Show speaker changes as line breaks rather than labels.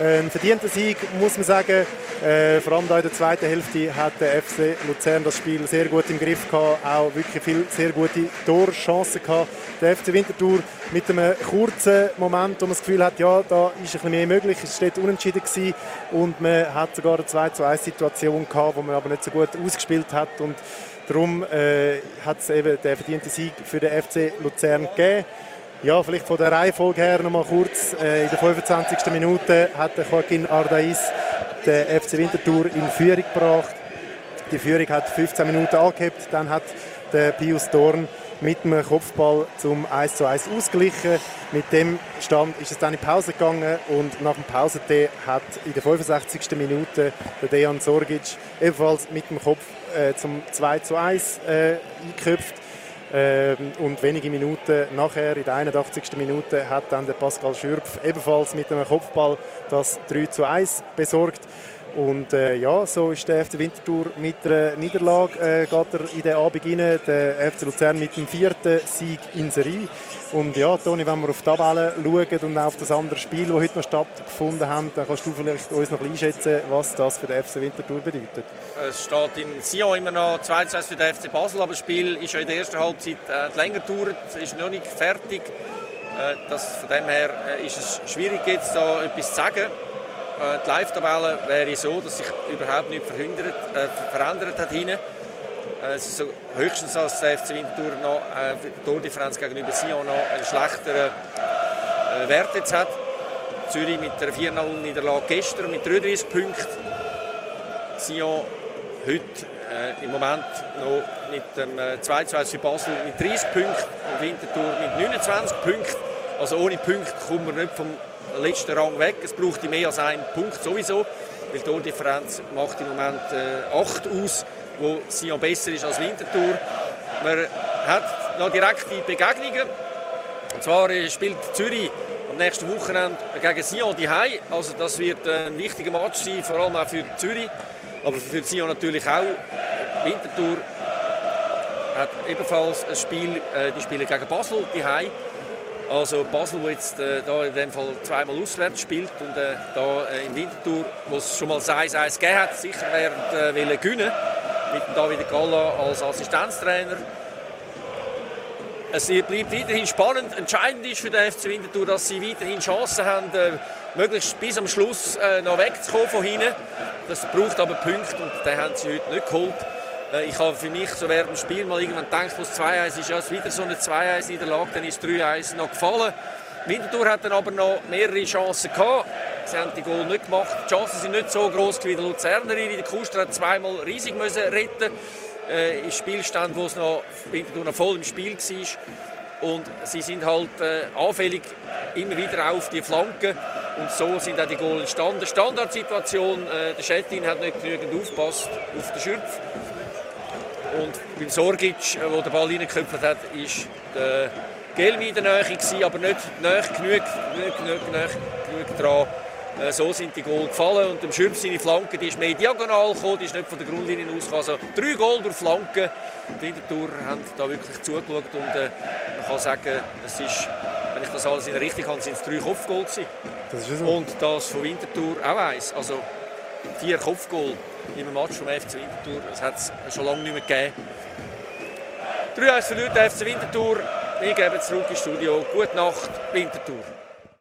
Ein verdienter Sieg, muss man sagen. Äh, vor allem da in der zweiten Hälfte hat der FC Luzern das Spiel sehr gut im Griff gehabt, auch wirklich viele sehr gute Torchancen gehabt. Der FC Winterthur mit einem kurzen Moment, wo man das Gefühl hat, ja, da ist ein bisschen mehr möglich, es steht unentschieden gewesen und man hat sogar eine 2 zu 1 Situation gehabt, wo man aber nicht so gut ausgespielt hat und darum äh, hat es eben den verdienten Sieg für den FC Luzern gegeben. Ja, vielleicht von der Reihenfolge her noch mal kurz. Äh, in der 25. Minute hat Joaquin Ardais den FC Winterthur in Führung gebracht. Die Führung hat 15 Minuten angehebt. Dann hat der Pius Dorn mit dem Kopfball zum 1 zu 1 ausgeglichen. Mit dem Stand ist es dann in Pause gegangen und nach dem Pausentee hat in der 65. Minute der Dejan Sorgic ebenfalls mit dem Kopf äh, zum 2 zu 1 äh, eingeköpft. Ähm, und wenige Minuten nachher, in der 81. Minute, hat dann der Pascal Schürpf ebenfalls mit einem Kopfball das 3 zu 1 besorgt. Und äh, ja, so ist der FC Winterthur mit einer Niederlage äh, geht er in den Abend rein. Der FC Luzern mit dem vierten Sieg in Serie. Und ja, Toni, wenn wir auf die Tabelle schauen und auf das andere Spiel, das heute noch stattgefunden hat, dann kannst du vielleicht uns noch einschätzen, was das für den FC Winterthur bedeutet.
Es steht in Sion immer noch 2 2 für den FC Basel, aber das Spiel ist ja in der ersten Halbzeit äh, länger gedauert, ist noch nicht fertig. Äh, das, von dem her äh, ist es schwierig, jetzt da etwas zu sagen. Äh, die Live-Tabelle wäre so, dass sich überhaupt nichts äh, verändert hat hinten. Äh, es ist so höchstens, dass der FC Winterthur noch äh, die Tordifferenz gegenüber Sion noch einen schlechteren äh, Wert jetzt hat. Zürich mit der 4-0-Niederlage gestern mit 33 Punkten. Sion heute äh, im Moment noch mit dem äh, 2-2 für Basel mit 30 Punkten und Winterthur mit 29 Punkten. Also ohne Punkte kommen wir nicht vom letzten Rang weg. Es braucht mehr als einen Punkt sowieso, weil die Tordifferenz macht im Moment äh, 8 aus, wo Sion besser ist als Winterthur. Man hat noch direkte Begegnungen. Und zwar äh, spielt Zürich am nächsten Wochenende gegen Sion die Also das wird ein wichtiger Match sein, vor allem auch für Zürich, aber für Sion natürlich auch. Winterthur hat ebenfalls ein Spiel, äh, die spielen gegen Basel die also Basel, wo jetzt äh, da in dem Fall zweimal auswärts spielt und äh, da äh, in Winterthur, wo es schon mal 1-1 gegeben hat, sicher werden äh, gewinnen mit David Galla als Assistenztrainer. Es bleibt weiterhin spannend. Entscheidend ist für den FC Winterthur, dass sie weiterhin Chancen haben, äh, möglichst bis am Schluss äh, noch wegzukommen von hinten. Das braucht aber Punkte und den haben sie heute nicht geholt. Äh, ich habe für mich so während dem Spiel mal irgendwann gedacht, wo es 2-1 ist, ja, es wieder so eine 2-1-Niederlage, dann ist 3-1 noch gefallen. Winterthur hat dann aber noch mehrere Chancen gehabt. Sie haben die Goal nicht gemacht. Die Chancen sind nicht so groß wie der Luzernerin. Der Kuster hat zweimal riesig müssen retten äh, im Spielstand, wo es noch Winterthur noch voll im Spiel war. Und sie sind halt äh, anfällig immer wieder auf die Flanken. Und so sind auch die Goal entstanden. Standardsituation, äh, der Schettin hat nicht genügend aufgepasst auf den Schürpf. Und beim Sorgic, äh, wo der Ball reingeköpft hat, ist der Gelmi in der Nähe, aber nicht nahe genug, nicht genug, nahe genug dran. Äh, so sind die Goal gefallen und dem Schürf seine Flanke, die ist mehr diagonal gekommen, die ist nicht von der Grundlinie ausgekommen. Also drei Goal durch Flanken. Die Winterthur haben da wirklich zugeschaut und äh, man kann sagen, es ist, wenn ich das alles in der Richtung habe, sind es drei Kopfgoal gewesen. Das. Und das von Winterthur auch eins. Also vier Kopfgoal im Match vom FC Winterthur. Das hat es schon lange nicht mehr gegeben. 3-1 verliert der FC Winterthur. Wir geben zurück ins Studio. Gute Nacht, Winterthur.